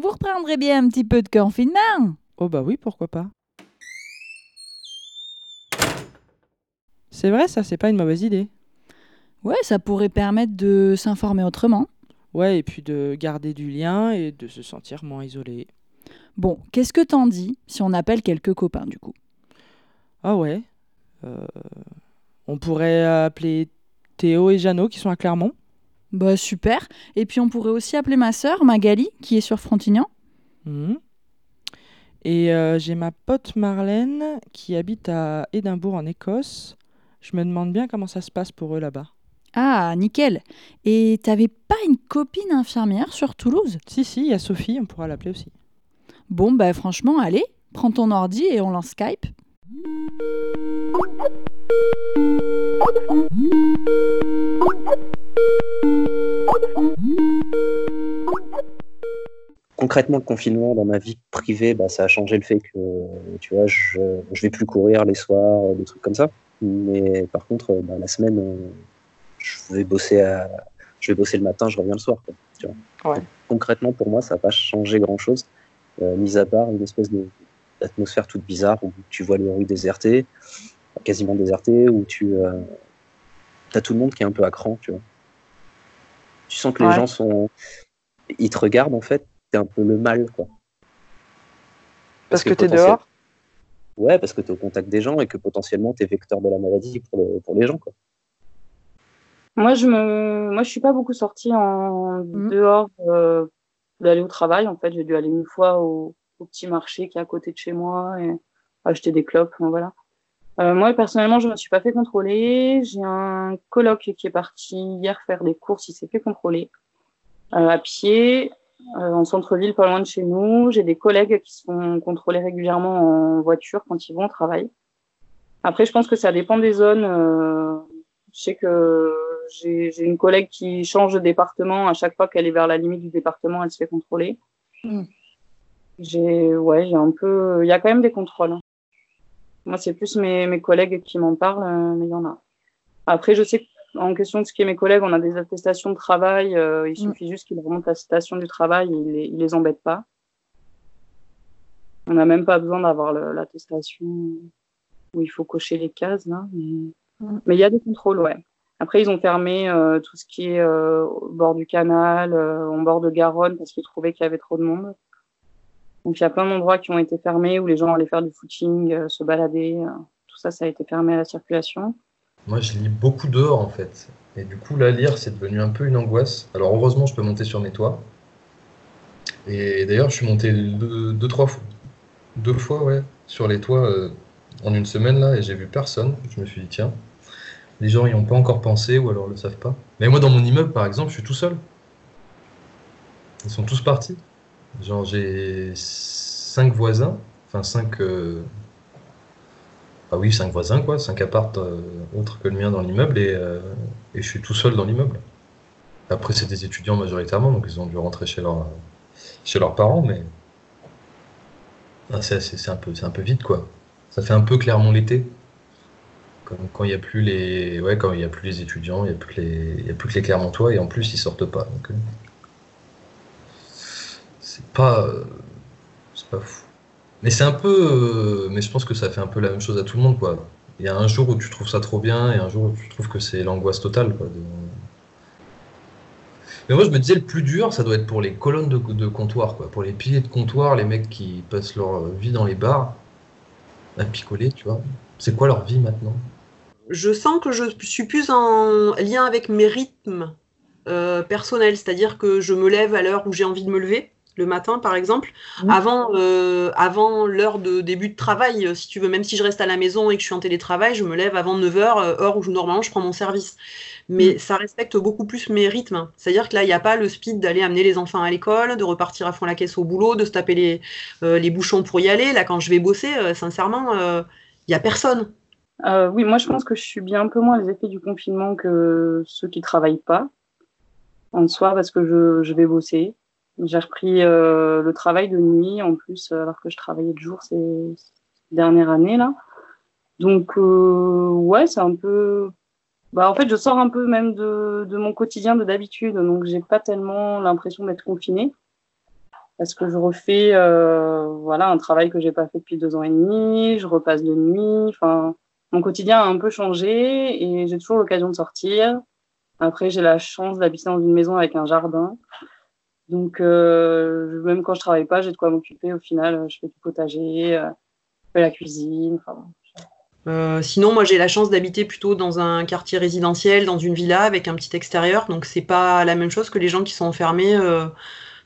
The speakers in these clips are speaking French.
vous reprendrez bien un petit peu de confinement Oh bah oui, pourquoi pas. C'est vrai, ça, c'est pas une mauvaise idée. Ouais, ça pourrait permettre de s'informer autrement. Ouais, et puis de garder du lien et de se sentir moins isolé. Bon, qu'est-ce que t'en dis si on appelle quelques copains du coup? Ah ouais. Euh, on pourrait appeler Théo et Jeannot qui sont à Clermont. Bah super. Et puis on pourrait aussi appeler ma sœur Magali qui est sur Frontignan. Mhm. Et euh, j'ai ma pote Marlène qui habite à Édimbourg en Écosse. Je me demande bien comment ça se passe pour eux là-bas. Ah, nickel. Et t'avais pas une copine infirmière sur Toulouse? Si, si, il y a Sophie, on pourra l'appeler aussi. Bon, bah franchement, allez, prends ton ordi et on lance Skype. Concrètement, le confinement dans ma vie privée, bah, ça a changé le fait que, tu vois, je, je vais plus courir les soirs, des trucs comme ça. Mais par contre, bah, la semaine, je vais bosser à, je vais bosser le matin, je reviens le soir. Quoi, tu vois. Ouais. Donc, concrètement, pour moi, ça n'a pas changé grand chose, euh, mis à part une espèce de- d'atmosphère toute bizarre où tu vois les rues désertées, quasiment désertées, où tu as tout le monde qui est un peu à cran, tu vois. Tu sens que les gens sont, ils te regardent en fait, t'es un peu le mal, quoi. Parce que t'es potentiel- dehors? Ouais, parce que tu es au contact des gens et que potentiellement tu es vecteur de la maladie pour, le- pour les gens. Quoi. Moi, je me, moi, je suis pas beaucoup sortie en Mhm. dehors euh, d'aller au travail. En fait, j'ai dû aller une fois au, au petit marché qui est à côté de chez moi et acheter des clopes. voilà. Euh, moi, personnellement, je me suis pas fait contrôler. J'ai un coloc qui est parti hier faire des courses. Il s'est fait contrôler euh, à pied euh, en centre-ville, pas loin de chez nous. J'ai des collègues qui se font contrôler régulièrement en voiture quand ils vont au travail. Après, je pense que ça dépend des zones. euh, je sais que j'ai j'ai une collègue qui change de département. À chaque fois qu'elle est vers la limite du département, elle se fait contrôler. J'ai, ouais, j'ai un peu. Il y a quand même des contrôles. hein. Moi, c'est plus mes, mes collègues qui m'en parlent, euh, mais il y en a. Après, je sais qu'en question de ce qui est mes collègues, on a des attestations de travail. euh, il Mm. suffit juste qu'ils remontent l'attestation du travail et ils les, ils les embêtent pas. On n'a même pas besoin d'avoir l'attestation où il faut cocher les cases, là. Mais Mm. mais il y a des contrôles, ouais. Après, ils ont fermé euh, tout ce qui est euh, au bord du canal, euh, en bord de Garonne, parce qu'ils trouvaient qu'il y avait trop de monde. Donc, il y a plein d'endroits qui ont été fermés où les gens allaient faire du footing, euh, se balader. euh, tout ça, ça a été fermé à la circulation. Moi, je lis beaucoup dehors en fait. Et du coup, là, lire, c'est devenu un peu une angoisse. Alors, heureusement, je peux monter sur mes toits. Et d'ailleurs, je suis monté deux, trois fois, deux fois, ouais, sur les toits euh, en une semaine là, et j'ai vu personne. Je me suis dit, tiens, les gens y ont pas encore pensé ou alors le savent pas. Mais moi, dans mon immeuble, par exemple, je suis tout seul. Ils sont tous partis. Genre, j'ai cinq voisins, enfin cinq. ah oui, cinq voisins, quoi, cinq appartes euh, autres que le mien dans l'immeuble et, euh, je suis tout seul dans l'immeuble. Après, c'est des étudiants majoritairement, donc ils ont dû rentrer chez, leur, chez leurs parents, mais Ah, c'est un peu, un peu vite, quoi. Ça fait un peu Clermont l'été. Quand il n'y a plus les, ouais, quand il y a plus les étudiants, il n'y a plus que les, y a plus les Clermontois et en plus ils sortent pas. Euh, euh, c'est pas fou. Mais c'est un peu, euh, mais je pense que ça fait un peu la même chose à tout le monde, quoi. Il y a un jour où tu trouves ça trop bien et un jour où tu trouves que c'est l'angoisse totale, quoi. Mais moi, je me disais, le plus dur, ça doit être pour les colonnes de, de comptoir, quoi. Pour les piliers de comptoir, les mecs qui passent leur vie dans les bars à picoler, tu vois. C'est quoi leur vie maintenant? je sens que je suis plus en lien avec mes rythmes euh, personnels, c'est-à-dire que je me lève à l'heure où j'ai envie de me lever, le matin par exemple, avant, euh, avant l'heure de début de travail, euh, si tu veux, même si je reste à la maison et que je suis en télétravail, je me lève avant 9h, heure où je- normalement je prends mon service. Mais ça respecte beaucoup plus mes rythmes. C'est-à-dire que là, il n'y a pas le speed d'aller amener les enfants à l'école, de repartir à fond la caisse au boulot, de se taper les, euh, les bouchons pour y aller. Là, quand je vais bosser, euh, sincèrement, euh, il n'y a personne. Euh, oui, moi je pense que je subis un peu moins les effets du confinement que ceux qui travaillent pas en soi parce que je, je vais bosser. J'ai repris euh, le travail de nuit en plus alors que je travaillais de jour ces, ces dernières années là. Donc euh, ouais, c'est un peu. Bah en fait, je sors un peu même de, de mon quotidien de d'habitude, donc j'ai pas tellement l'impression d'être confinée. parce que je refais euh, voilà un travail que j'ai pas fait depuis deux ans et demi. Je repasse de nuit. Enfin, mon quotidien a un peu changé et j'ai toujours l'occasion de sortir. Après, j'ai la chance d'habiter dans une maison avec un jardin. Donc, euh, même quand je travaille pas, j'ai de quoi m'occuper. Au final, je fais du potager, euh, je fais la cuisine. Enfin, euh, sinon, moi, j'ai la chance d'habiter plutôt dans un quartier résidentiel, dans une villa avec un petit extérieur. Donc, c'est pas la même chose que les gens qui sont enfermés euh,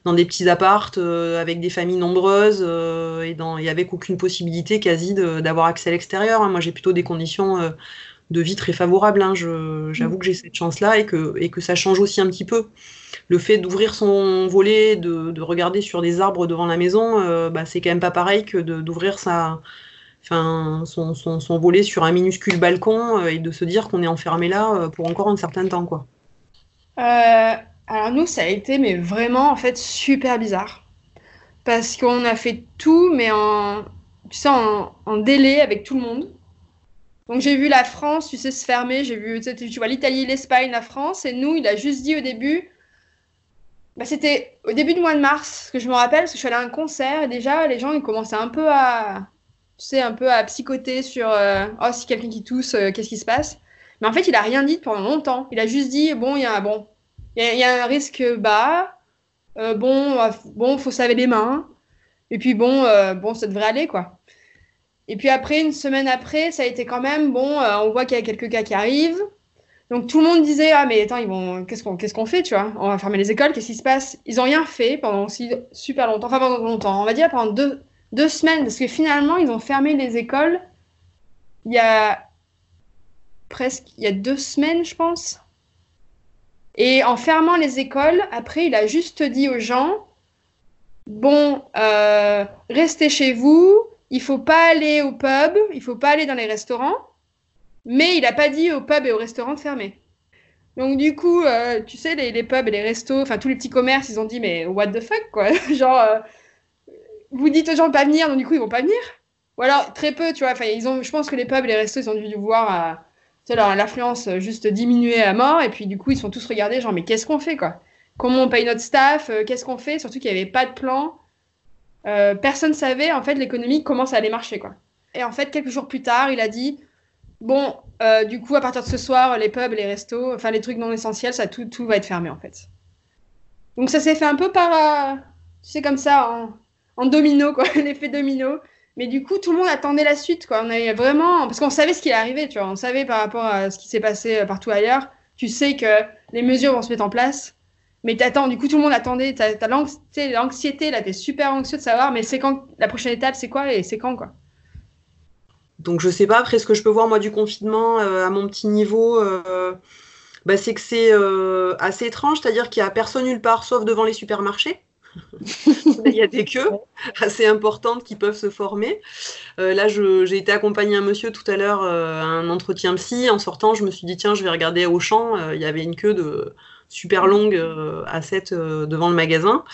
dans des petits appartes euh, avec des familles nombreuses euh, et, dans, et avec aucune possibilité quasi d'avoir accès à l'extérieur. hein. Moi, j'ai plutôt des conditions euh, de vie très favorables. hein. J'avoue que j'ai cette chance-là et que, et que ça change aussi un petit peu. Le fait d'ouvrir son volet, de, de regarder sur des arbres devant la maison, euh, bah, c'est quand même pas pareil que d'ouvrir sa, enfin, son, volet sur un minuscule balcon euh, et de se dire qu'on est enfermé là euh, pour encore un certain temps, quoi. Alors nous, ça a été mais vraiment en fait super bizarre. Parce qu'on a fait tout, mais en, tu sais, en, délai avec tout le monde. Donc j'ai vu la France, tu sais, se fermer. J'ai vu, tu vois, l'Italie, l'Espagne, la France. Et nous, il a juste dit au début, bah, c'était au début du mois de mars, que je me rappelle, parce que je suis allée à un concert. Et déjà, les gens, ils commençaient un peu à, tu sais, un peu à psychoter sur, euh, oh, si quelqu'un qui tousse, euh, qu'est-ce qui se passe? Mais en fait, il a rien dit pendant longtemps. Il a juste dit, bon, il y a, bon, y y a un risque bas. Euh, bon, bon, faut se les mains. Et puis bon, bon, ça devrait aller, quoi. Et puis après, une semaine après, ça a été quand même, bon, on voit qu'il y a quelques cas qui arrivent. Donc tout le monde disait, ah mais attends, ils vont, qu'est-ce qu'on, qu'est-ce qu'on fait, tu vois? On va fermer les écoles, qu'est-ce qui se passe? Ils ont rien fait pendant aussi super longtemps, enfin pendant longtemps, on va dire pendant deux, deux semaines, parce que finalement, ils ont fermé les écoles il y a presque, il y a deux semaines, je pense. Et en fermant les écoles, après, il a juste dit aux gens, bon, euh, restez chez vous, il faut pas aller au pub, il faut pas aller dans les restaurants, mais il a pas dit au pub et aux restaurants de fermer. Donc du coup, euh, tu sais, les, pubs et les restos, enfin tous les petits commerces, ils ont dit, mais what the fuck, quoi. Genre, euh, vous dites aux gens de pas venir, donc du coup, ils vont pas venir. Ou alors, très peu, tu vois, enfin, ils ont, je pense que les pubs et les restos, ils ont dû voir... euh, l'affluence juste diminuer à mort, et puis du coup, ils sont tous regardés, genre, mais qu'est-ce qu'on fait, quoi? Comment on paye notre staff? euh, Qu'est-ce qu'on fait? Surtout qu'il n'y avait pas de plan. Personne savait, en fait, l'économie, comment ça allait marcher, quoi. Et en fait, quelques jours plus tard, il a dit, bon, euh, du coup, à partir de ce soir, les pubs, les restos, enfin, les trucs non essentiels, ça, tout, tout va être fermé, en fait. Donc, ça s'est fait un peu par, euh, tu sais, comme ça, en, en domino, quoi, l'effet domino. Mais du coup, tout le monde attendait la suite, quoi. On avait vraiment, parce qu'on savait ce qui allait arriver, tu vois. On savait par rapport à ce qui s'est passé euh, partout ailleurs. Tu sais que les mesures vont se mettre en place. Mais t'attends, du coup, tout le monde attendait. T'as, t'as l'anx- tu sais, l'anxiété, là, t'es super anxieux de savoir, mais c'est quand, la prochaine étape, c'est quoi et c'est quand, quoi. Donc je sais pas, après ce que je peux voir moi du confinement euh, à mon petit niveau, euh, bah, c'est que c'est euh, assez étrange, c'est-à-dire qu'il y a personne nulle part sauf devant les supermarchés. Il y a des queues assez importantes qui peuvent se former. Euh, là, j'ai été accompagner un monsieur tout à l'heure euh, à un entretien psy. En sortant, je me suis dit, tiens, je vais regarder au champ. Euh, il y avait une queue de super longue à 7 devant le magasin.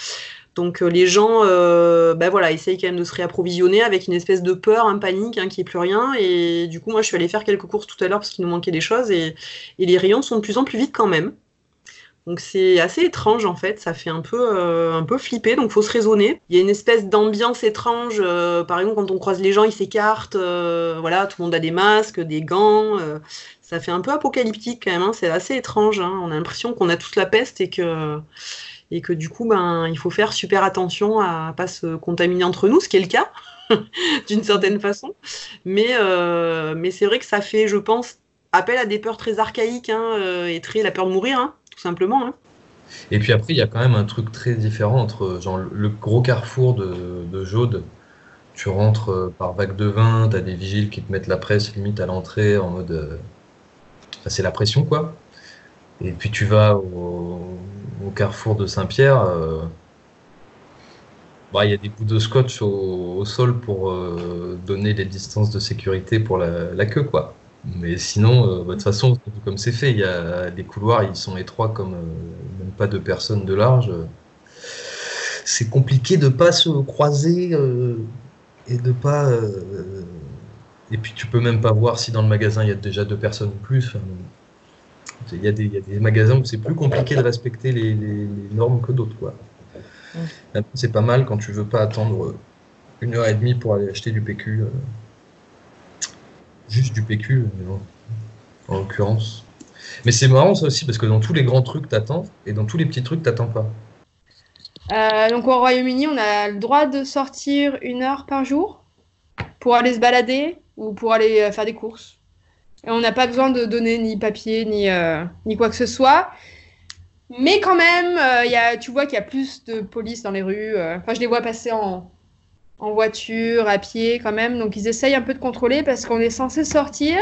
Donc euh, les gens euh, bah, voilà, essayent quand même de se réapprovisionner avec une espèce de peur, un panique, hein, qu'il plus rien. Et du coup, moi, je suis allée faire quelques courses tout à l'heure parce qu'il nous manquait des choses. Et, les rayons sont de plus en plus vite quand même. Donc c'est assez étrange en fait, ça fait un peu, euh, un peu flipper, donc faut se raisonner. Il y a une espèce d'ambiance étrange, par exemple quand on croise les gens, ils s'écartent, voilà, tout le monde a des masques, des gants, ça fait un peu apocalyptique quand même, hein, c'est assez étrange, hein. on a l'impression qu'on a toute la peste et que, et que du coup ben, il faut faire super attention à pas se contaminer entre nous, ce qui est le cas d'une certaine façon. Mais, euh, mais c'est vrai que ça fait, je pense, appel à des peurs très archaïques hein, euh, et très la peur de mourir, hein, tout simplement. hein. Et puis après, il y a quand même un truc très différent entre genre, le gros carrefour de, de Jaude. Tu rentres euh, par vague de vin, t'as des vigiles qui te mettent la presse limite à l'entrée en mode. c'est la pression quoi. Et puis tu vas au, carrefour de Saint-Pierre. euh, bah, Il y a des bouts de scotch au, sol pour euh, donner les distances de sécurité pour la, queue quoi. Mais sinon, euh, bah, de toute façon, comme c'est fait, il y a les couloirs, ils sont étroits comme même pas deux personnes de large. C'est compliqué de pas se croiser et de pas. et puis tu peux même pas voir si dans le magasin il y a déjà deux personnes plus. Il y, a des, il y a des magasins où c'est plus compliqué de respecter les, les- les normes que d'autres quoi. Maintenant, C'est pas mal quand tu veux pas attendre une heure et demie pour aller acheter du PQ. euh, Juste du PQ, mais bon, en l'occurrence. Mais c'est marrant ça aussi parce que dans tous les grands trucs t'attends et dans tous les petits trucs t'attends pas. Euh, donc au Royaume-Uni, on a le droit de sortir une heure par jour pour aller se balader ou pour aller euh, faire des courses. On n'a pas besoin de donner ni papier ni, euh, ni quoi que ce soit. Mais quand même, euh, y a, tu vois qu'il y a plus de police dans les rues. euh. Enfin, je les vois passer en, en voiture, à pied quand même. Donc ils essayent un peu de contrôler parce qu'on est censé sortir,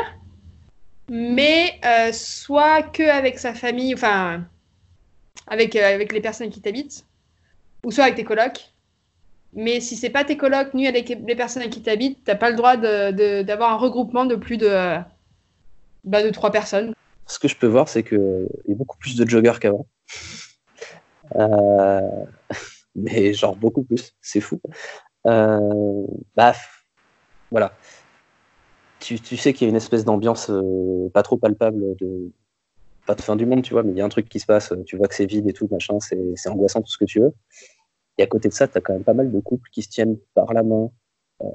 mais soit que avec sa famille, enfin avec, avec les personnes qui t'habitent, ou soit avec tes colocs. Mais si c'est pas tes colocs ni avec les personnes avec qui t'habites, t'as pas le droit de- de- d'avoir un regroupement de plus de, bah, de trois personnes. Ce que je peux voir, c'est qu'il y a beaucoup plus de joggers qu'avant. Euh, mais genre beaucoup plus, c'est fou. Euh, bah, voilà. Tu, tu sais qu'il y a une espèce d'ambiance euh, pas trop palpable de pas de fin du monde, tu vois, mais il y a un truc qui se passe, tu vois que c'est vide et tout, machin, c'est angoissant, tout ce que tu veux. Et à côté de ça, tu as quand même pas mal de couples qui se tiennent par la main, euh,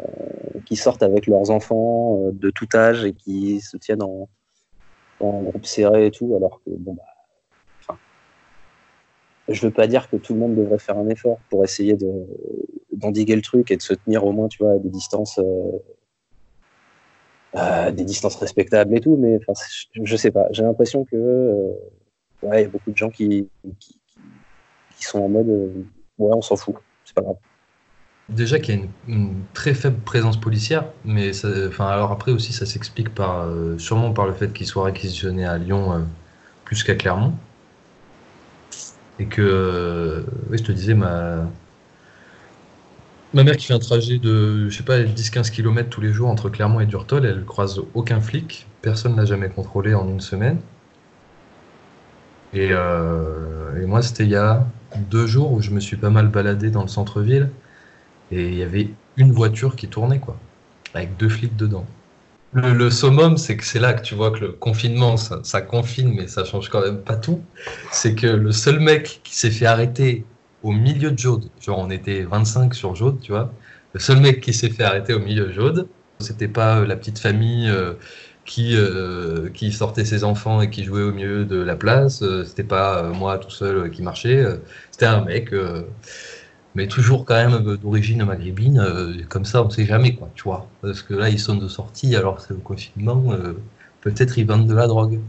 qui sortent avec leurs enfants de tout âge et qui se tiennent en, en groupe serré et tout, alors que bon bah, je veux pas dire que tout le monde devrait faire un effort pour essayer de d'endiguer le truc et de se tenir au moins, tu vois, à des distances, euh, euh, des distances respectables et tout, mais je, sais pas, j'ai l'impression que euh, ouais, il y a beaucoup de gens qui qui, qui- qui sont en mode euh, ouais, on s'en fout, c'est pas grave. Déjà qu'il y a une, très faible présence policière, mais ça, alors après aussi ça s'explique par, euh, sûrement par le fait qu'ils soient réquisitionnés à Lyon euh, plus qu'à Clermont. Et que, euh, oui, je te disais, ma, ma mère qui fait un trajet de, je sais pas, 10-15 km tous les jours entre Clermont et Durtol, elle croise aucun flic, personne l'a jamais contrôlé en une semaine. Et, et moi, c'était il y a deux jours où je me suis pas mal baladé dans le centre-ville. Et il y avait une voiture qui tournait, quoi, avec deux flics dedans. Le, summum, c'est que c'est là que tu vois que le confinement, ça, confine, mais ça change quand même pas tout. C'est que le seul mec qui s'est fait arrêter au milieu de Jaude, genre on était 25 sur Jaude, tu vois, le seul mec qui s'est fait arrêter au milieu de Jaude, c'était pas euh, la petite famille euh, qui, euh, qui sortait ses enfants et qui jouait au milieu de la place, c'était pas moi tout seul qui marchait, euh, c'était un mec. Mais toujours quand même d'origine maghrébine, euh, comme ça on sait jamais quoi, tu vois. Parce que là ils sont de sortie alors c'est le confinement, euh, peut-être ils vendent de la drogue.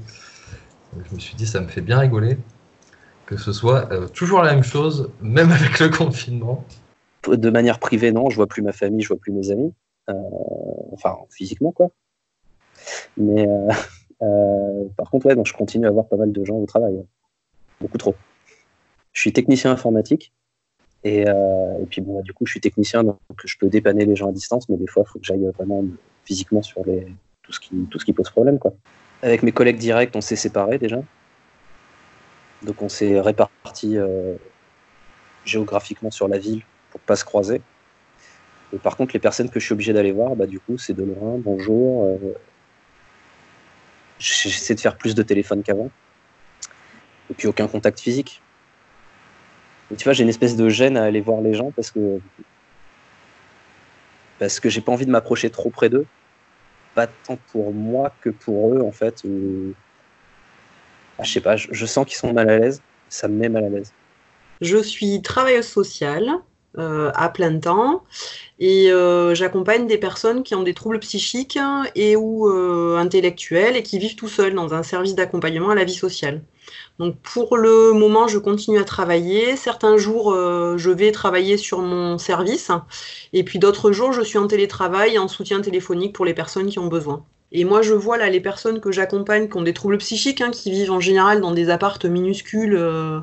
Je me suis dit ça me fait bien rigoler que ce soit euh, toujours la même chose, même avec le confinement. De manière privée, non, je vois plus ma famille, je vois plus mes amis, enfin physiquement quoi. Mais par contre, ouais, donc je continue à voir pas mal de gens au travail, beaucoup trop. Je suis technicien informatique et, euh, et puis bon, bah, du coup, je suis technicien donc je peux dépanner les gens à distance, mais des fois, il faut que j'aille vraiment physiquement sur les tout ce qui tout ce qui pose problème quoi. Avec mes collègues directs, on s'est séparés déjà, donc on s'est répartis euh, géographiquement sur la ville pour pas se croiser. Et par contre, les personnes que je suis obligé d'aller voir, bah, du coup, c'est de loin, bonjour. euh, J'essaie de faire plus de téléphone qu'avant. Et puis aucun contact physique. Tu vois, j'ai une espèce de gêne à aller voir les gens parce que parce que j'ai pas envie de m'approcher trop près d'eux. Pas tant pour moi que pour eux, en fait. Ah, je sais pas, je, je sens qu'ils sont mal à l'aise. Ça me met mal à l'aise. Je suis travailleuse sociale à plein temps et euh, j'accompagne des personnes qui ont des troubles psychiques et ou euh, intellectuels et qui vivent tout seuls dans un service d'accompagnement à la vie sociale. Donc pour le moment, je continue à travailler. Certains jours, euh, je vais travailler sur mon service et puis d'autres jours, je suis en télétravail en soutien téléphonique pour les personnes qui ont besoin. Et moi, je vois là les personnes que j'accompagne qui ont des troubles psychiques, hein, qui vivent en général dans des appartes minuscules euh,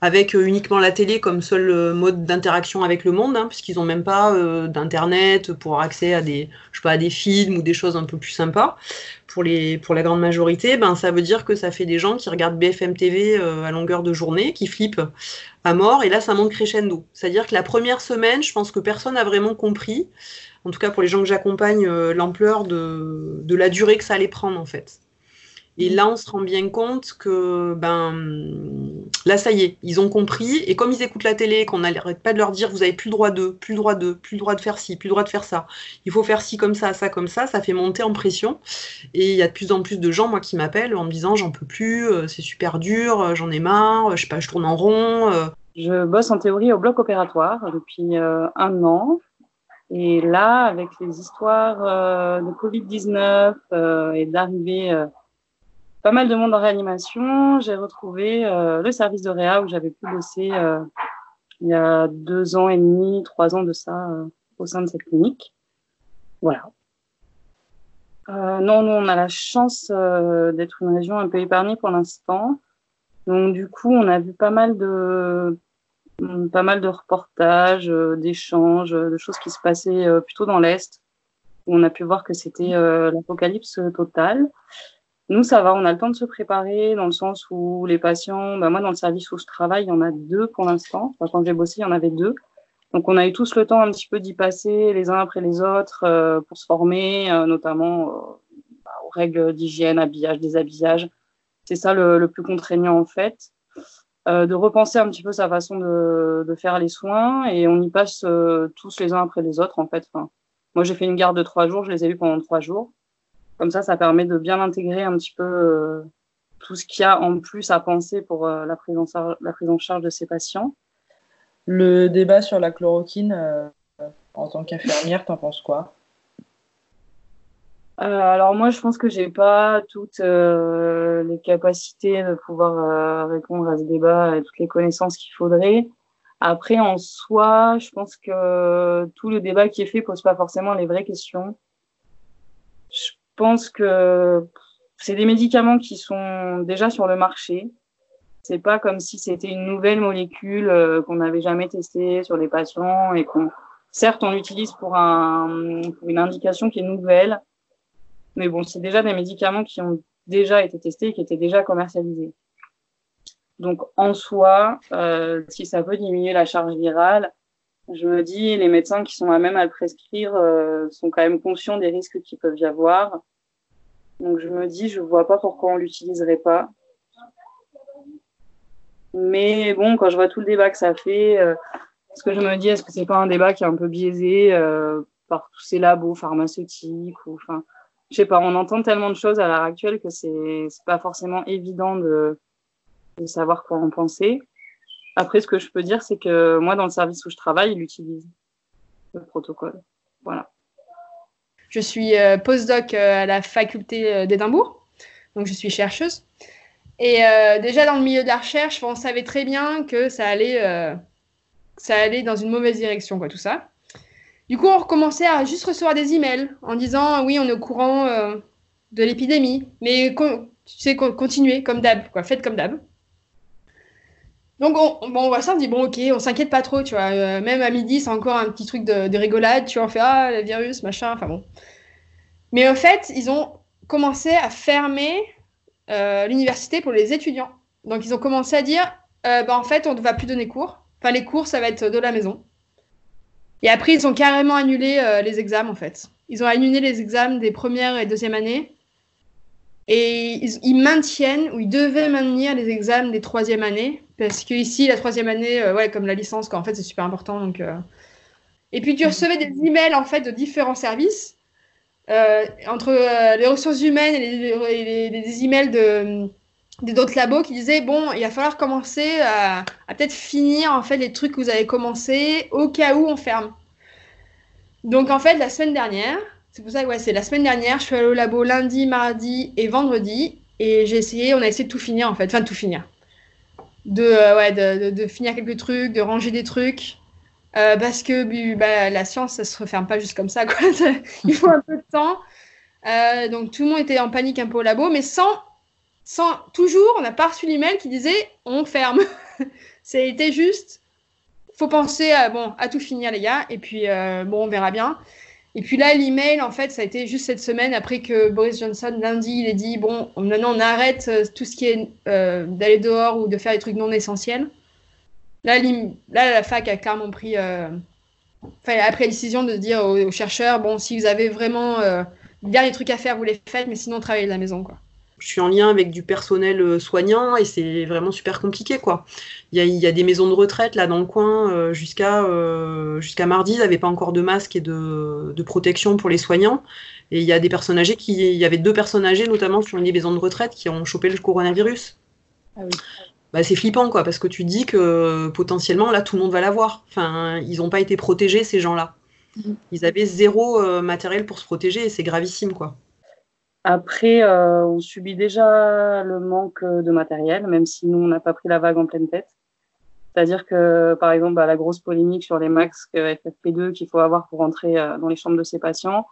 avec euh, uniquement la télé comme seul euh, mode d'interaction avec le monde, hein, puisqu'ils n'ont même pas euh, d'internet pour accès à des, je sais pas, à des films ou des choses un peu plus sympas. Pour, les, pour la grande majorité, ben, ça veut dire que ça fait des gens qui regardent BFM TV à longueur de journée, qui flippent à mort, et là ça monte crescendo. C'est-à-dire que la première semaine, je pense que personne n'a vraiment compris, en tout cas pour les gens que j'accompagne, l'ampleur de, de la durée que ça allait prendre en fait. Et là, on se rend bien compte que, ben, là, ça y est, ils ont compris. Et comme ils écoutent la télé, qu'on n'arrête pas de leur dire, vous avez plus le droit de, plus le droit de, plus le droit de faire ci, plus le droit de faire ça. Il faut faire ci comme ça, ça comme ça. Ça fait monter en pression. Et il y a de plus en plus de gens, moi, qui m'appellent en me disant, j'en peux plus, euh, c'est super dur, euh, j'en ai marre, je sais pas, je tourne en rond. euh. Je bosse en théorie au bloc opératoire depuis euh, un an. Et là, avec les histoires euh, de Covid-19 euh, et d'arrivée euh, pas mal de monde en réanimation, j'ai retrouvé euh, le service de réa où j'avais pu bosser euh, il y a deux ans et demi, trois ans de ça euh, au sein de cette clinique. Voilà. Euh, non, nous, on a la chance euh, d'être une région un peu épargnée pour l'instant. Donc, du coup, on a vu pas mal de, pas mal de reportages, euh, d'échanges, de choses qui se passaient plutôt dans l'Est, où on a pu voir que c'était l'apocalypse totale. Nous, ça va, on a le temps de se préparer dans le sens où les patients, bah, moi, dans le service où je travaille, il y en a deux pour l'instant. Quand j'ai bossé, il y en avait deux. Donc, on a eu tous le temps un petit peu d'y passer les uns après les autres euh, pour se former, euh, notamment euh, bah, aux règles d'hygiène, habillage, déshabillage. C'est ça le, le plus contraignant, en fait. Euh, de repenser un petit peu sa façon de, de faire les soins et on y passe euh, tous les uns après les autres, en fait. Enfin, moi, j'ai fait une garde de trois jours, je les ai vus pendant trois jours. Comme ça, ça permet de bien intégrer un petit peu euh, tout ce qu'il y a en plus à penser pour euh, la, prise en charge, la prise en charge de ces patients. Le débat sur la chloroquine, euh, en tant qu'infirmière, t'en penses quoi? Euh, alors moi, je pense que j'ai pas toutes euh, les capacités de pouvoir euh, répondre à ce débat et toutes les connaissances qu'il faudrait. Après, en soi, je pense que tout le débat qui est fait pose pas forcément les vraies questions. Je pense que c'est des médicaments qui sont déjà sur le marché. C'est pas comme si c'était une nouvelle molécule euh, qu'on n'avait jamais testée sur les patients et qu'on, certes, on l'utilise pour un, pour une indication qui est nouvelle, mais bon, c'est déjà des médicaments qui ont déjà été testés et qui étaient déjà commercialisés. Donc, en soi, euh, si ça peut diminuer la charge virale, je me dis, les médecins qui sont à même à le prescrire euh, sont quand même conscients des risques qu'il peuvent y avoir. Donc, je me dis, je vois pas pourquoi on l'utiliserait pas. Mais bon, quand je vois tout le débat que ça fait, euh, ce que je me dis, est-ce que c'est pas un débat qui est un peu biaisé euh, par tous ces labos pharmaceutiques ou enfin, je sais pas, on entend tellement de choses à l'heure actuelle que c'est pas forcément évident de, de savoir quoi en penser. Après, ce que je peux dire, c'est que moi, dans le service où je travaille, ils utilisent le protocole. Voilà. Je suis euh, postdoc euh, à la faculté euh, d'Édimbourg, donc je suis chercheuse. Et déjà dans le milieu de la recherche, on savait très bien que ça allait, ça allait dans une mauvaise direction, quoi, tout ça. Du coup, on recommençait à juste recevoir des emails en disant oui, on est au courant de l'épidémie, mais tu sais, con- continuez comme d'hab, quoi, faites comme d'hab. Donc on, bon, on voit ça, on dit bon ok, on s'inquiète pas trop, tu vois. Euh, même à midi, c'est encore un petit truc de, de rigolade, tu vois, on fait ah le virus, machin, enfin bon. Mais en fait, ils ont commencé à fermer euh, l'université pour les étudiants. Donc ils ont commencé à dire euh, bah, en fait, on ne va plus donner cours. Enfin, les cours, ça va être de la maison. Et après, ils ont carrément annulé les examens, en fait. Ils ont annulé les examens des premières et deuxième années. Et ils, ils maintiennent, ou ils devaient maintenir les examens des troisième années. Parce que ici, la troisième année, euh, ouais, comme la licence, en fait, c'est super important. Donc, euh. Et puis, tu recevais des emails, en fait, de différents services. euh, entre les ressources humaines et les, emails de, d'autres labos qui disaient bon, il va falloir commencer à, à peut-être finir en fait les trucs que vous avez commencé au cas où on ferme. Donc en fait, la semaine dernière, c'est pour ça que ouais, c'est la semaine dernière, je suis allée au labo lundi, mardi et vendredi et j'ai essayé, on a essayé de tout finir en fait, enfin de tout finir. De, euh, ouais, de, de- finir quelques trucs, de ranger des trucs. Euh, parce que bah, la science, ça se referme pas juste comme ça. Quoi. Il faut un peu de temps. Euh, donc tout le monde était en panique un peu au labo, mais sans, sans toujours, on n'a pas reçu l'email qui disait on ferme. C'était juste, faut penser à, bon, à tout finir les gars, et puis bon, on verra bien. Et puis là, l'email, en fait, ça a été juste cette semaine après que Boris Johnson, lundi, il a dit bon, maintenant on arrête euh, tout ce qui est euh, d'aller dehors ou de faire des trucs non essentiels. Là, la fac a clairement pris, euh, enfin, a pris la décision de dire aux, chercheurs bon, si vous avez vraiment euh, bien les trucs à faire, vous les faites, mais sinon travaillez de la maison, quoi. Je suis en lien avec du personnel euh, soignant et c'est vraiment super compliqué quoi. Il y a, il y a des maisons de retraite là dans le coin euh, jusqu'à euh, jusqu'à mardi, ils n'avaient pas encore de masque et de, de, protection pour les soignants. Et il y a des personnes âgées qui, il y avait deux personnes âgées notamment sur une des maisons de retraite qui ont chopé le coronavirus. Ah oui. Bah, c'est flippant quoi parce que tu dis que potentiellement là tout le monde va l'avoir. Enfin, ils n'ont pas été protégés ces gens-là. Mmh. Ils avaient zéro euh, matériel pour se protéger et c'est gravissime quoi. Après, euh, on subit déjà le manque de matériel, même si nous, on n'a pas pris la vague en pleine tête. C'est-à-dire que, par exemple, bah, la grosse polémique sur les masques FFP2 qu'il faut avoir pour entrer euh, dans les chambres de ces patients,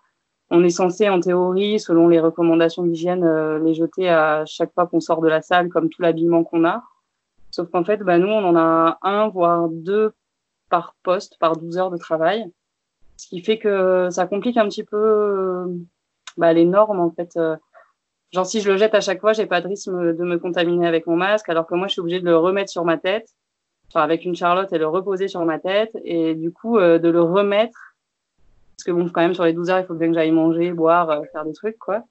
on est censé, en théorie, selon les recommandations d'hygiène, euh, les jeter à chaque fois qu'on sort de la salle, comme tout l'habillement qu'on a. Sauf qu'en fait, bah, nous, on en a un, voire deux par poste, par 12 heures de travail. Ce qui fait que ça complique un petit peu bah, les normes en fait. Euh, genre si je le jette à chaque fois, j'ai pas de risque de me contaminer avec mon masque, alors que moi je suis obligée de le remettre sur ma tête, genre avec une charlotte et le reposer sur ma tête, et du coup euh, de le remettre, parce que bon quand même sur les 12 heures il faut bien que j'aille manger, boire, euh, faire des trucs quoi.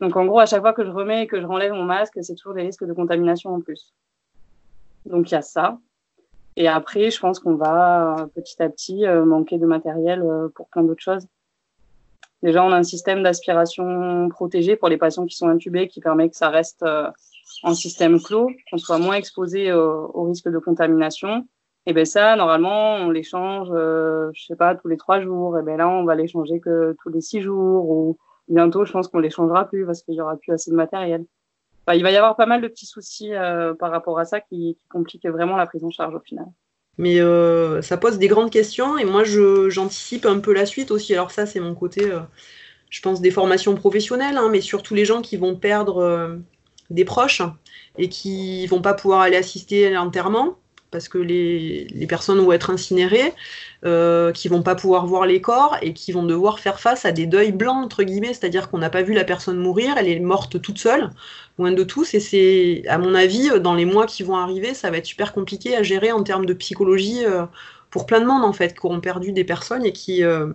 Donc en gros à chaque fois que je remets et que je renlève mon masque, c'est toujours des risques de contamination en plus. Donc il y a ça. Et après, je pense qu'on va petit à petit manquer de matériel pour plein d'autres choses. Déjà, on a un système d'aspiration protégé pour les patients qui sont intubés qui permet que ça reste euh, en système clos, qu'on soit moins exposé au, risque de contamination. Et ben ça, normalement, on l'échange, euh, je sais pas, tous les trois jours. Et ben là, on va l'échanger que tous les six jours. Ou bientôt, je pense qu'on l'échangera plus parce qu'il y aura plus assez de matériel. Il va y avoir pas mal de petits soucis euh, par rapport à ça qui, qui compliquent vraiment la prise en charge au final. Mais euh, ça pose des grandes questions et moi j'anticipe un peu la suite aussi. Alors ça c'est mon côté, euh, je pense, des formations professionnelles, hein, mais surtout les gens qui vont perdre euh, des proches et qui vont pas pouvoir aller assister à l'enterrement parce que les, les, personnes vont être incinérées, euh, qui vont pas pouvoir voir les corps et qui vont devoir faire face à des deuils blancs entre guillemets, c'est-à-dire qu'on n'a pas vu la personne mourir, elle est morte toute seule, loin de tous, et c'est, à mon avis, dans les mois qui vont arriver, ça va être super compliqué à gérer en termes de psychologie euh, pour plein de monde en fait, qui auront perdu des personnes et qui euh,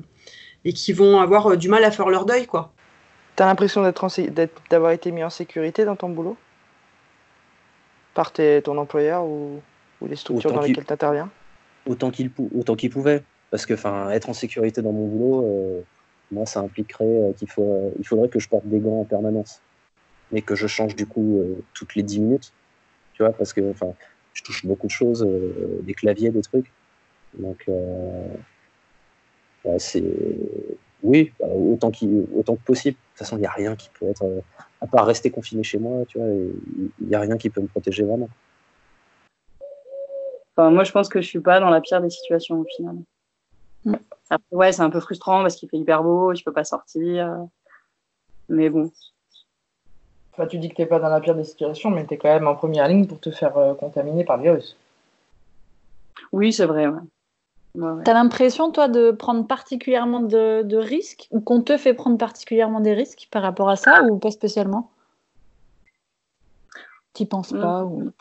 et qui vont avoir euh, du mal à faire leur deuil quoi. T'as l'impression d'avoir été mis en sécurité dans ton boulot? Par tes, ton employeur ou ou les structures autant dans lesquelles tu interviens Autant qu'il autant qu'il pouvait. Parce que être en sécurité dans mon boulot, euh, moi, ça impliquerait euh, qu'il faut, il faudrait que je porte des gants en permanence. Mais que je change du coup euh, toutes les 10 minutes. Tu vois, parce que je touche beaucoup de choses, des claviers, des trucs. Donc, bah, c'est. Oui, bah, autant, autant que possible. De toute façon, il n'y a rien qui peut être. à part rester confiné chez moi, tu vois, il n'y a rien qui peut me protéger vraiment moi, je pense que je suis pas dans la pire des situations au final. Mm. Après, ouais, c'est un peu frustrant parce qu'il fait hyper beau, je peux pas sortir. Mais bon. Enfin, tu dis que tu n'es pas dans la pire des situations, mais tu es quand même en première ligne pour te faire euh, contaminer par le virus. Oui, c'est vrai. Ouais. Ouais, tu as l'impression, toi, de prendre particulièrement de, de risques ou qu'on te fait prendre particulièrement des risques par rapport à ça ou pas spécialement? Tu penses mm. pas ou...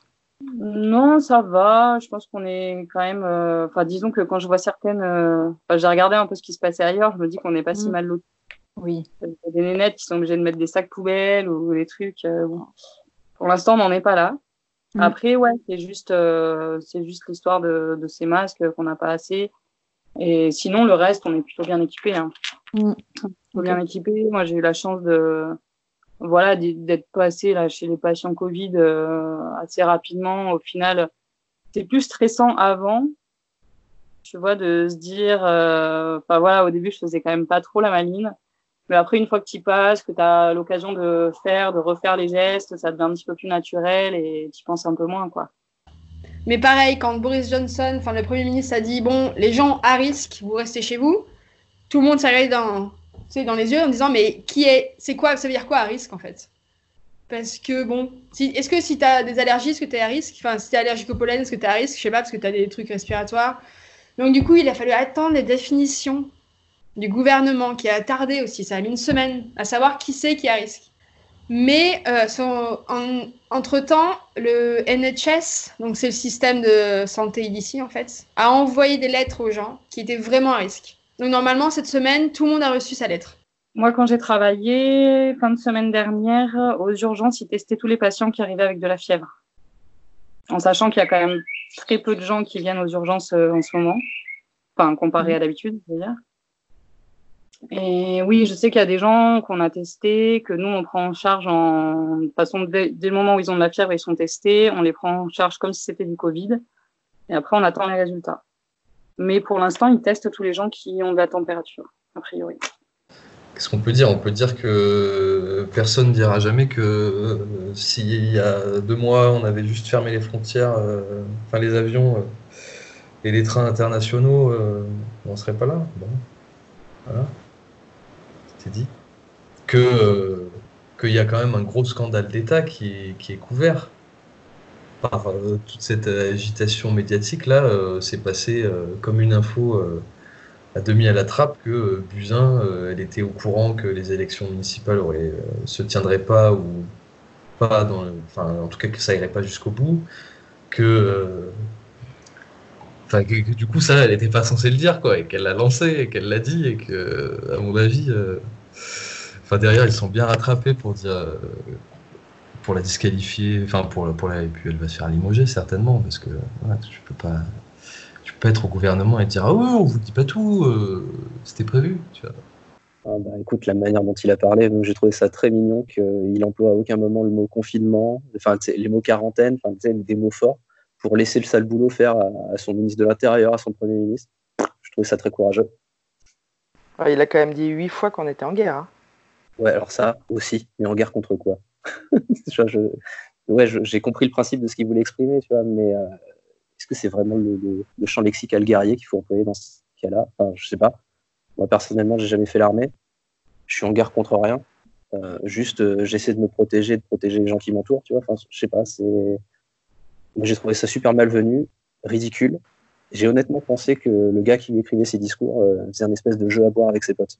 Non, ça va. Je pense qu'on est quand même. Euh, enfin, disons que quand je vois certaines. Euh... Enfin, j'ai regardé un peu ce qui se passait ailleurs. Je me dis qu'on n'est pas si Mm. mal lotis. Oui. Il y a des nénettes qui sont obligées de mettre des sacs poubelles ou des trucs. euh, bon. Pour l'instant, on n'en est pas là. Mm. Après, ouais, c'est juste, euh, c'est juste l'histoire de, de ces masques qu'on n'a pas assez. Et sinon, le reste, on est plutôt bien équipé. Hein. Mm. Plutôt bien équipé. Moi, j'ai eu la chance de, voilà, d'être passé là chez les patients Covid euh, assez rapidement. Au final, c'est plus stressant avant, tu vois, de se dire, euh, enfin voilà, au début, je faisais quand même pas trop la maline. Mais après, une fois que tu passes, que tu as l'occasion de faire, de refaire les gestes, ça devient un petit peu plus naturel et tu penses un peu moins, quoi. Mais pareil, quand Boris Johnson, enfin le Premier ministre, a dit bon, les gens à risque, vous restez chez vous, tout le monde regardé dans, tu dans les yeux en disant mais qui est, c'est quoi, ça veut dire quoi à risque en fait? Parce que bon, est-ce que si tu as des allergies, est-ce que tu es à risque? Enfin, si tu es allergique au pollen, est-ce que tu es à risque? Je sais pas, parce que tu as des trucs respiratoires. Donc du coup, il a fallu attendre les définitions du gouvernement qui a tardé aussi, ça a mis une semaine à savoir qui c'est qui est à risque. Mais euh, entre-temps, le NHS, donc c'est le système de santé d'ici en fait, a envoyé des lettres aux gens qui étaient vraiment à risque. Donc normalement, cette semaine, tout le monde a reçu sa lettre. Moi, quand j'ai travaillé, fin de semaine dernière, aux urgences, ils testaient tous les patients qui arrivaient avec de la fièvre. En sachant qu'il y a quand même très peu de gens qui viennent aux urgences euh, en ce moment. Enfin, comparé à d'habitude, dire. Et oui, je sais qu'il y a des gens qu'on a testés, que nous, on prend en charge en de façon, dès le moment où ils ont de la fièvre, ils sont testés, on les prend en charge comme si c'était du Covid. Et après, on attend les résultats. Mais pour l'instant, ils testent tous les gens qui ont de la température, a priori. Qu'est-ce qu'on peut dire? On peut dire que personne ne dira jamais que euh, s'il y a deux mois, on avait juste fermé les frontières, euh, enfin les avions euh, et les trains internationaux, euh, on ne serait pas là. Bon. Voilà. C'était dit. Que, qu'il y a quand même un gros scandale d'État qui est couvert par euh, toute cette agitation médiatique. Là, euh, c'est passé euh, comme une info à demi à la trappe que Buzyn, elle était au courant que les élections municipales se tiendraient pas ou pas en tout cas que ça irait pas jusqu'au bout, que, du coup ça, elle n'était pas censée le dire quoi, et qu'elle l'a lancé, et qu'elle l'a dit, et que, à mon avis, enfin derrière ils sont bien rattrapés pour dire, pour la disqualifier, enfin pour, pour la, et puis elle va se faire limoger certainement, parce que voilà, tu peux pas, tu peux pas être au gouvernement et dire ah ouais, on vous dit pas tout, euh, c'était prévu, tu vois. Ah bah, écoute, la manière dont il a parlé, donc j'ai trouvé ça très mignon qu'il emploie à aucun moment le mot confinement, enfin les mots quarantaine, enfin des mots forts pour laisser le sale boulot faire à, à son ministre de l'Intérieur, à son Premier ministre. Je trouvais ça très courageux. Ouais, il a quand même dit huit fois qu'on était en guerre. hein. Ouais, alors ça aussi, mais en guerre contre quoi? Ouais, j'ai compris le principe de ce qu'il voulait exprimer, mais euh, est-ce que c'est vraiment le, champ lexical guerrier qu'il faut employer dans ce cas-là? Enfin, je sais pas. Moi personnellement, j'ai jamais fait l'armée. Je suis en guerre contre rien. Euh, juste, euh, j'essaie de me protéger, de protéger les gens qui m'entourent, tu vois. Je sais pas. C'est, j'ai trouvé ça super malvenu, ridicule. J'ai honnêtement pensé que le gars qui lui écrivait ses discours faisait un espèce de jeu à boire avec ses potes.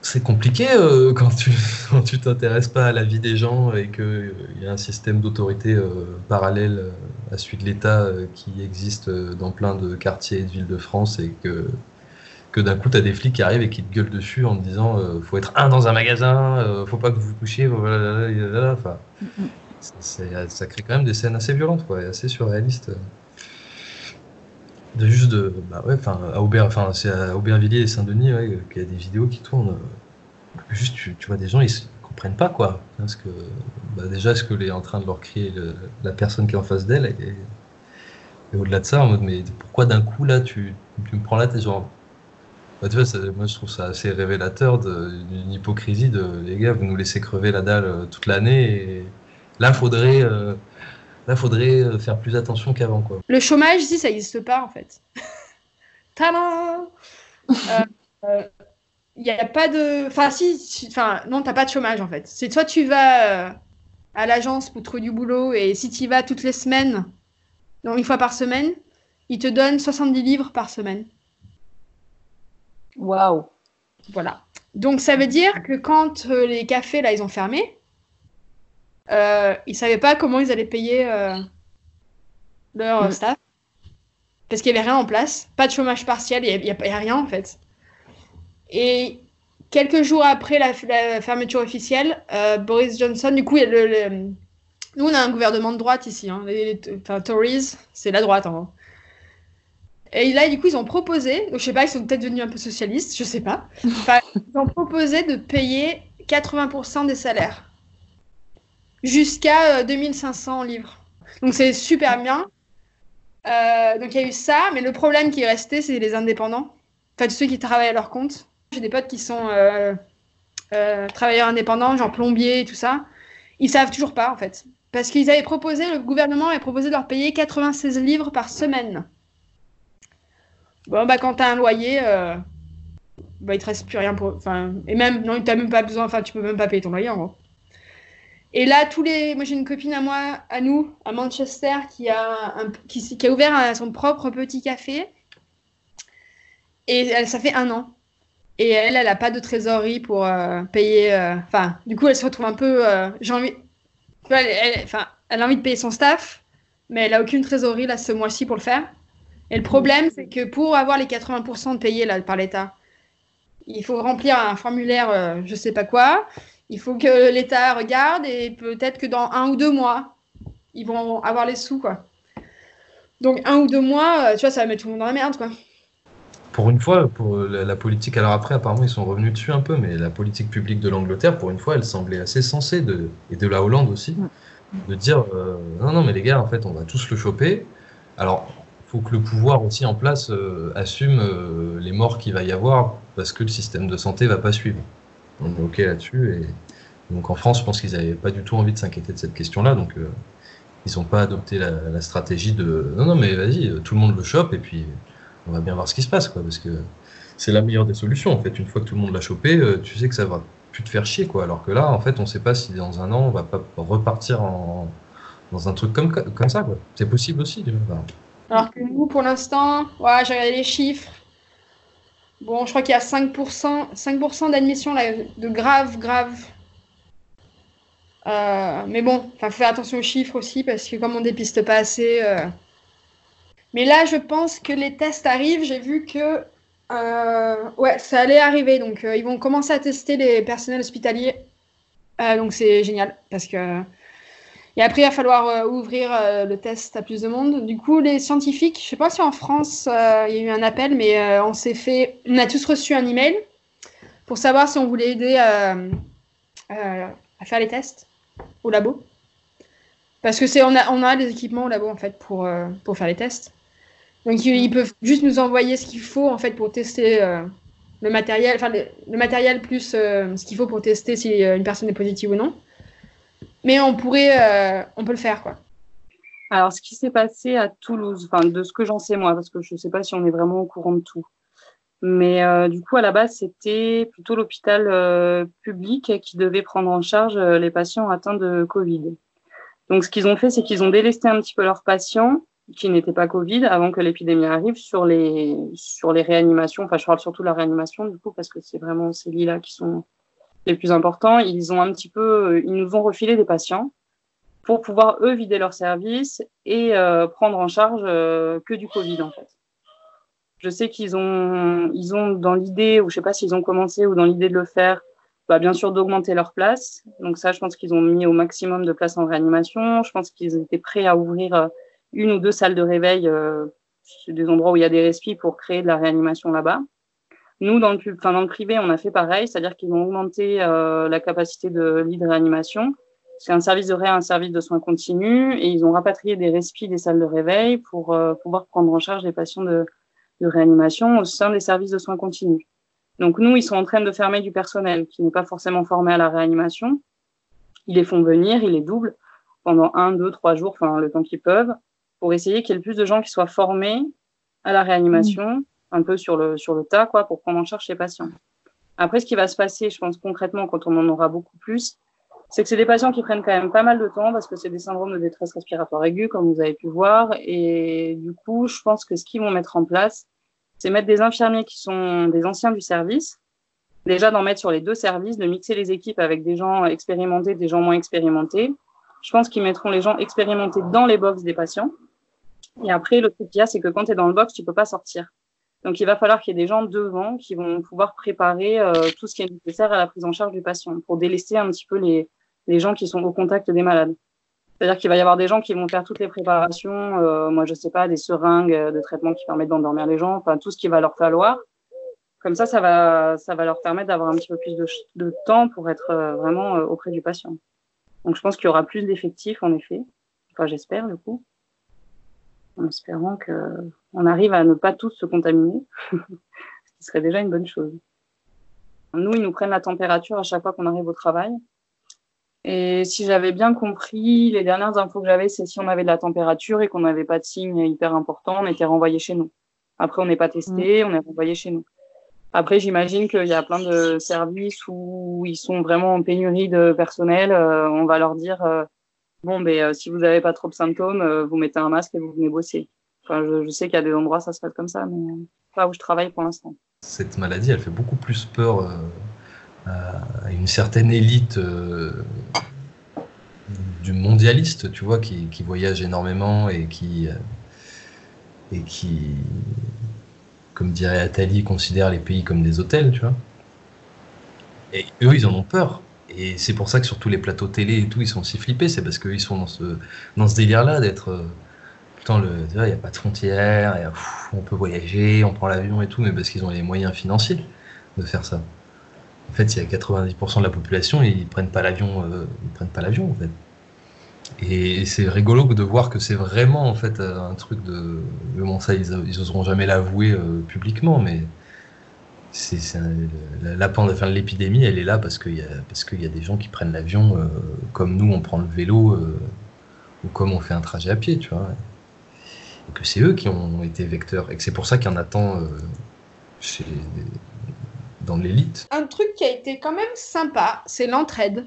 C'est compliqué euh, quand tu quand t'intéresses pas à la vie des gens et qu'il y a un système d'autorité euh, parallèle euh, à celui de l'État euh, qui existe euh, dans plein de quartiers et de villes de France et que d'un coup tu as des flics qui arrivent et qui te gueulent dessus en te disant euh, faut être un dans un magasin, euh, faut pas que vous vous c'est- ça crée quand même des scènes assez violentes quoi, et assez surréalistes. Juste de bah ouais enfin à enfin c'est à Aubervilliers et Saint-Denis ouais, qu'il y a des vidéos qui tournent. Juste tu, vois des gens ils comprennent pas quoi. Parce que bah, déjà ce que est en train de leur crier la personne qui est en face d'elle et, au-delà de ça en mode mais pourquoi d'un coup là tu, tu me prends là t'es genre? Bah, tu vois moi je trouve ça assez révélateur d'une hypocrisie de les gars vous nous laissez crever la dalle euh, toute l'année et là faudrait euh, là faudrait euh, faire plus attention qu'avant quoi Le chômage, ici, ça n'existe pas, en fait. Tada Il n'y a pas de... Enfin, si, si- enfin, non, t'as pas de chômage, en fait. C'est soit tu vas euh, à l'agence pour trouver du boulot, et si tu y vas toutes les semaines, donc une fois par semaine, ils te donnent 70 livres par semaine. Waouh. Voilà. Donc ça veut dire que quand euh, les cafés là ils ont fermé, euh, ils savaient pas comment ils allaient payer euh, leur Mm. staff parce qu'il y avait rien en place, pas de chômage partiel, il y, a- rien en fait. Et quelques jours après la, la fermeture officielle, euh, Boris Johnson, du coup, le- le- nous on a un gouvernement de droite ici, hein, les, les- enfin Tories, c'est la droite en gros. Et là, du coup, ils ont proposé, donc je sais pas, ils sont peut-être devenus un peu socialistes, je sais pas. Enfin, ils ont proposé de payer 80% des salaires jusqu'à euh, 2500 livres. Donc c'est super bien. Euh, donc il y a eu ça, mais le problème qui est resté, c'est les indépendants. Enfin, ceux qui travaillent à leur compte. J'ai des potes qui sont euh, euh, travailleurs indépendants, genre plombiers et tout ça. Ils savent toujours pas, en fait. Parce qu'ils avaient proposé, le gouvernement avait proposé de leur payer 96 livres par semaine. Bon, bah, quand t'as un loyer, euh, bah, il te reste plus rien pour. Enfin, et même, non, t'as même pas besoin, enfin, tu peux même pas payer ton loyer, en gros. Et là, tous les. Moi, j'ai une copine à moi, à nous, à Manchester, qui a, un... qui, a ouvert un- son propre petit café. Et elle, ça fait un an. Et elle, elle a pas de trésorerie pour euh, payer. euh, Enfin, du coup, elle se retrouve un peu. euh, J'ai envie. Elle, elle- enfin, elle a envie de payer son staff, mais elle a aucune trésorerie là ce mois-ci pour le faire. Et le problème, c'est que pour avoir les 80% de payés là, par l'État, il faut remplir un formulaire, euh, je sais pas quoi. Il faut que l'État regarde et peut-être que dans un ou deux mois, ils vont avoir les sous, quoi. Donc un ou deux mois, euh, tu vois, ça va mettre tout le monde dans la merde, quoi. Pour une fois, pour la, la politique, alors après, apparemment, ils sont revenus dessus un peu, mais la politique publique de l'Angleterre, pour une fois, elle semblait assez sensée, de, et de la Hollande aussi, de dire euh, non, non, mais les gars, en fait, on va tous le choper. Alors, faut que le pouvoir aussi en place euh, assume euh, les morts qu'il va y avoir parce que le système de santé va pas suivre. On est ok là-dessus. Et donc en France, je pense qu'ils n'avaient pas du tout envie de s'inquiéter de cette question-là. Donc euh, ils n'ont pas adopté la, stratégie de non, non, mais vas-y, euh, tout le monde le chope et puis on va bien voir ce qui se passe. Quoi, parce que c'est la meilleure des solutions. En fait, une fois que tout le monde l'a chopé, euh, tu sais que ça va plus te faire chier. Quoi. Alors que là, en fait, on ne sait pas si dans un an, on va pas repartir en, dans un truc comme, comme ça. quoi. C'est possible aussi. Enfin, Alors que nous, pour l'instant, ouais, j'ai regardé les chiffres. Bon, je crois qu'il y a 5%, 5 d'admission de grave, grave. Euh, mais bon, faut faire attention aux chiffres aussi parce que comme on dépiste pas assez. euh. Mais là, je pense que les tests arrivent. J'ai vu que euh, ouais, ça allait arriver. Donc, ils vont commencer à tester les personnels hospitaliers. Donc, c'est génial parce que. Et après, il va falloir euh, ouvrir euh, le test à plus de monde. Du coup, les scientifiques, je sais pas si en France euh, il y a eu un appel, mais on s'est fait, on a tous reçu un email pour savoir si on voulait aider à faire les tests au labo. Parce que c'est, on a, on a des équipements au labo en fait pour, pour faire les tests. Donc ils, peuvent juste nous envoyer ce qu'il faut en fait pour tester le matériel, enfin le, matériel plus ce qu'il faut pour tester si une personne est positive ou non. Mais on pourrait, euh, on peut le faire quoi. Alors, ce qui s'est passé à Toulouse, enfin, de ce que j'en sais moi, parce que je ne sais pas si on est vraiment au courant de tout. Mais euh, du coup, à la base, c'était plutôt l'hôpital euh, public qui devait prendre en charge les patients atteints de Covid. Donc, ce qu'ils ont fait, c'est qu'ils ont délesté un petit peu leurs patients qui n'étaient pas Covid avant que l'épidémie arrive sur les sur les réanimations. Enfin, je parle surtout de la réanimation du coup parce que c'est vraiment ces lits-là qui sont les plus importants. Ils ont un petit peu, ils nous ont refilé des patients pour pouvoir eux vider leur service et euh, prendre en charge euh, que du Covid en fait. Je sais qu'ils ont, dans l'idée, ou je sais pas s'ils ont commencé ou dans l'idée de le faire, bah, bien sûr d'augmenter leur place. Donc ça, je pense qu'ils ont mis au maximum de places en réanimation. Je pense qu'ils étaient prêts à ouvrir euh, une ou deux salles de réveil, euh, des endroits où il y a des respis pour créer de la réanimation là-bas. Nous, dans le, pub- dans le privé, on a fait pareil, c'est-à-dire qu'ils ont augmenté euh, la capacité de lit de réanimation. C'est un service de réa, un service de soins continus, et ils ont rapatrié des respis des salles de réveil pour euh, pouvoir prendre en charge les patients de, de réanimation au sein des services de soins continus. Donc nous, ils sont en train de fermer du personnel qui n'est pas forcément formé à la réanimation. Ils les font venir, ils les doublent pendant un, deux, trois jours, enfin le temps qu'ils peuvent, pour essayer qu'il y ait le plus de gens qui soient formés à la réanimation, un peu sur le, sur le tas, quoi, pour prendre en charge les patients. Après, ce qui va se passer, je pense concrètement, quand on en aura beaucoup plus, c'est que c'est des patients qui prennent quand même pas mal de temps parce que c'est des syndromes de détresse respiratoire aiguë, comme vous avez pu voir. Et du coup, je pense que ce qu'ils vont mettre en place, c'est mettre des infirmiers qui sont des anciens du service, déjà d'en mettre sur les deux services, de mixer les équipes avec des gens expérimentés, des gens moins expérimentés. Je pense qu'ils mettront les gens expérimentés dans les box des patients. Et après, le truc qu'il y a, c'est que quand tu es dans le box, tu peux pas sortir. Donc, il va falloir qu'il y ait des gens devant qui vont pouvoir préparer euh, tout ce qui est nécessaire à la prise en charge du patient pour délester un petit peu les, les gens qui sont au contact des malades. C'est-à-dire qu'il va y avoir des gens qui vont faire toutes les préparations, euh, moi je sais pas, des seringues euh, de traitement qui permettent d'endormir les gens, enfin tout ce qu'il va leur falloir. Comme ça, ça va, ça va leur permettre d'avoir un petit peu plus de temps pour être euh, vraiment euh, auprès du patient. Donc je pense qu'il y aura plus d'effectifs en effet. Enfin j'espère du coup, en espérant que on arrive à ne pas tous se contaminer, ce qui serait déjà une bonne chose. Nous, ils nous prennent la température à chaque fois qu'on arrive au travail. Et si j'avais bien compris, les dernières infos que j'avais, c'est si on avait de la température et qu'on n'avait pas de signes hyper importants, on était renvoyé chez nous. Après, on n'est pas testé, on est renvoyé chez nous. Après, j'imagine qu'il y a plein de services où ils sont vraiment en pénurie de personnel. Euh, on va leur dire, euh, bon, ben, euh, si vous n'avez pas trop de symptômes, euh, vous mettez un masque et vous venez bosser. Je, sais qu'il y a des endroits, ça se passe comme ça, mais euh, pas où je travaille pour l'instant. cette maladie, elle fait beaucoup plus peur euh, à une certaine élite euh, du mondialiste, tu vois, qui, voyage énormément et qui, et qui, comme dirait Attali, considère les pays comme des hôtels, tu vois. Et eux, ils en ont peur. Et c'est pour ça que sur tous les plateaux télé et tout, ils sont si flippés. C'est parce qu'ils sont dans ce, dans ce délire-là d'être. Il n'y a pas de frontières, pff, on peut voyager, on prend l'avion et tout, mais parce qu'ils ont les moyens financiers de faire ça. En fait, il y a 90% de la population, ils prennent pas l'avion, euh, ils prennent pas l'avion en fait. Et c'est rigolo de voir que c'est vraiment en fait euh, un truc de. Bon, ça, ils, ils oseront jamais l'avouer euh, publiquement, mais c'est la, la pand- enfin, l'épidémie, elle est là parce qu'il y a parce qu'il y a des gens qui prennent l'avion comme nous, on prend le vélo ou comme on fait un trajet à pied, tu vois. Que c'est eux qui ont été vecteurs et que c'est pour ça qu'il y en a tant euh, chez dans l'élite. Un truc qui a été quand même sympa, c'est l'entraide.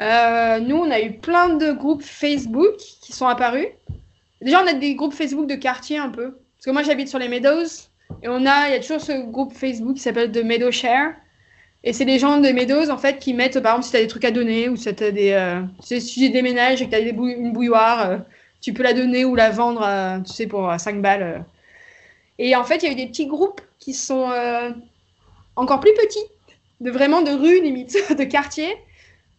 Euh, nous, on a eu plein de groupes Facebook qui sont apparus. Déjà, on a des groupes Facebook de quartier un peu. Parce que moi, j'habite sur les Meadows. Et on a, il y a toujours ce groupe Facebook qui s'appelle The Meadow Share. Et c'est les gens de Meadows, en fait, qui mettent, par exemple, si tu as des trucs à donner, ou si as des. euh, si tu déménages et que tu as des une bouilloire, euh, tu peux la donner ou la vendre, tu sais, pour euh, 5 balles. euh. Et en fait, il y a eu des petits groupes qui sont euh, encore plus petits, de vraiment de rue limite, de quartier,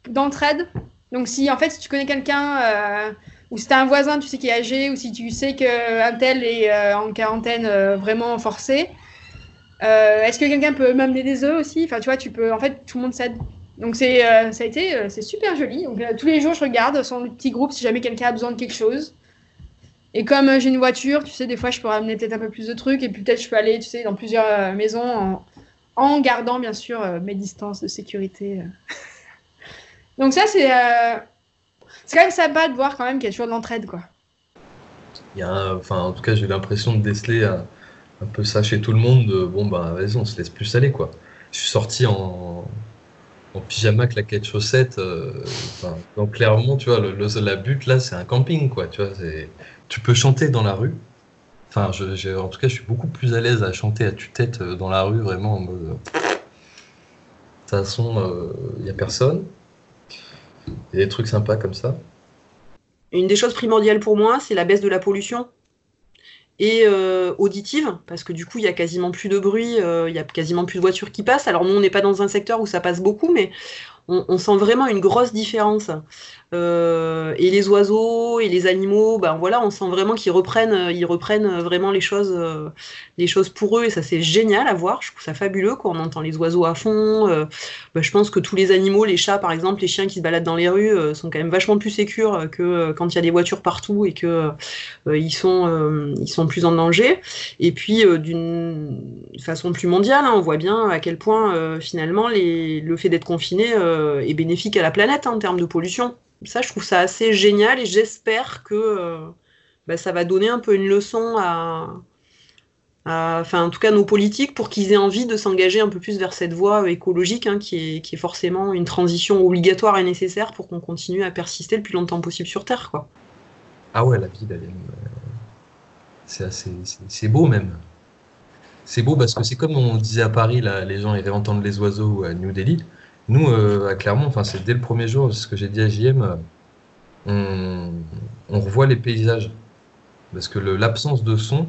d'entraide. Donc si en fait si tu connais quelqu'un euh, ou si tu as un voisin tu sais qui est âgé ou si tu sais qu'un tel est en quarantaine vraiment forcé, est-ce que quelqu'un peut m'amener des œufs aussi? Enfin tu vois, tu peux en fait tout le monde s'aide. Donc c'est euh, ça a été euh, c'est super joli. Donc euh, tous les jours je regarde son petit groupe si jamais quelqu'un a besoin de quelque chose. Et comme j'ai une voiture, tu sais, des fois je peux ramener peut-être un peu plus de trucs et peut-être je peux aller, tu sais, dans plusieurs maisons en, gardant bien sûr mes distances de sécurité. Donc ça c'est c'est quand même sympa de voir quand même qu'il y a toujours de l'entraide quoi. Il y a enfin, en tout cas, j'ai l'impression de déceler un, un peu ça chez tout le monde. de, bon, bah, vas-y, on se laisse plus aller, quoi. Je suis sorti en, en pyjama, claquette, chaussettes. euh, enfin, dans Clermont, tu vois, la butte, là, c'est un camping, quoi. Tu vois, tu peux chanter dans la rue. Enfin, en tout cas, je suis beaucoup plus à l'aise à chanter à tue-tête euh, dans la rue, vraiment, en mode. euh, De toute façon, il n'y a personne. Il y a des trucs sympas comme ça. Une des choses primordiales pour moi, c'est la baisse de la pollution et euh, auditive, parce que du coup, il y a quasiment plus de bruit, euh, il y a quasiment plus de voitures qui passent. Alors nous, on n'est pas dans un secteur où ça passe beaucoup, mais on, on sent vraiment une grosse différence. Euh, et les oiseaux et les animaux, ben voilà, on sent vraiment qu'ils reprennent, euh, ils reprennent vraiment les choses, euh, les choses pour eux, et ça c'est génial à voir. Je trouve ça fabuleux quand on entend les oiseaux à fond. euh, ben, je pense que tous les animaux, les chats par exemple, les chiens qui se baladent dans les rues, euh, sont quand même vachement plus sécures que euh, quand il y a des voitures partout et que euh, ils sont, euh, ils sont plus en danger. Et puis euh, d'une façon plus mondiale, hein, on voit bien à quel point euh, finalement le fait d'être confiné euh, est bénéfique à la planète hein, en termes de pollution. Ça, je trouve ça assez génial et j'espère que euh, bah, ça va donner un peu une leçon à, enfin en tout cas nos politiques pour qu'ils aient envie de s'engager un peu plus vers cette voie écologique hein, qui, est, forcément une transition obligatoire et nécessaire pour qu'on continue à persister le plus longtemps possible sur Terre. Quoi. Ah ouais, la c'est- c'est beau même. C'est beau parce que c'est comme on disait à Paris, là, les gens iraient entendre les oiseaux à New Delhi. Nous, euh, à Clermont, enfin, c'est dès le premier jour, ce que j'ai dit à JM, euh, on, revoit les paysages. Parce que l'absence de son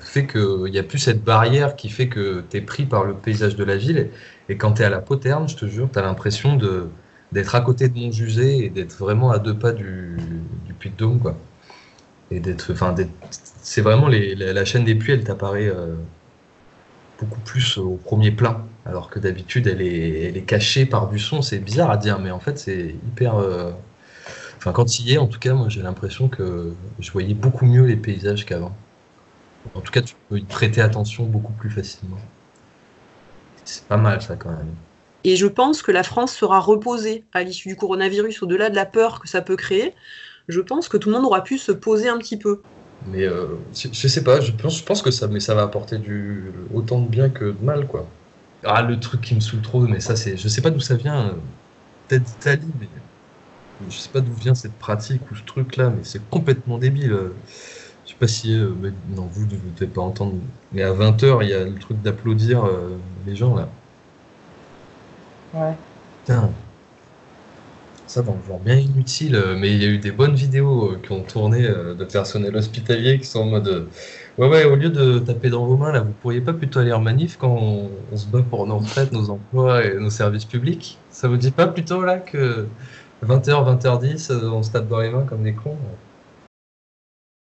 fait qu'il n'y a plus cette barrière qui fait que tu es pris par le paysage de la ville. Et, quand tu es à la poterne, je te jure, tu as l'impression de, d'être à côté de Montjusé et d'être vraiment à deux pas du, du Puy-de-Dôme, quoi. Et d'être, c'est vraiment la chaîne des puits, elle t'apparaît euh, beaucoup plus au premier plan, alors que d'habitude elle est, cachée par du son. C'est bizarre à dire, mais en fait c'est hyper. euh, Enfin, quand il y est, en tout cas, moi j'ai l'impression que je voyais beaucoup mieux les paysages qu'avant. En tout cas, tu peux y prêter attention beaucoup plus facilement. C'est pas mal ça quand même. Et je pense que la France sera reposée à l'issue du coronavirus, au-delà de la peur que ça peut créer. Je pense que tout le monde aura pu se poser un petit peu. Mais euh, je, je sais pas, je pense, je pense que ça, mais ça va apporter du, autant de bien que de mal, quoi. Ah, le truc qui me saoule trop, mais ça, c'est, je sais pas d'où ça vient, euh, peut-être d'Italie, mais je sais pas d'où vient cette pratique ou ce truc-là, mais c'est complètement débile. euh. Je sais pas si, euh, mais non, vous ne devez pas entendre, mais à 20h, il y a le truc d'applaudir euh, les gens, là. Ouais. Putain. Ça dans le genre bien inutile, euh, mais il y a eu des bonnes vidéos euh, qui ont tourné euh, de personnel hospitalier qui sont en mode Ouais, ouais, au lieu de taper dans vos mains, là, vous pourriez pas plutôt aller en manif quand on, se bat pour nos retraites, nos emplois et nos services publics? Ça vous dit pas plutôt là que 20h, 20h10, euh, on se tape dans les mains comme des cons?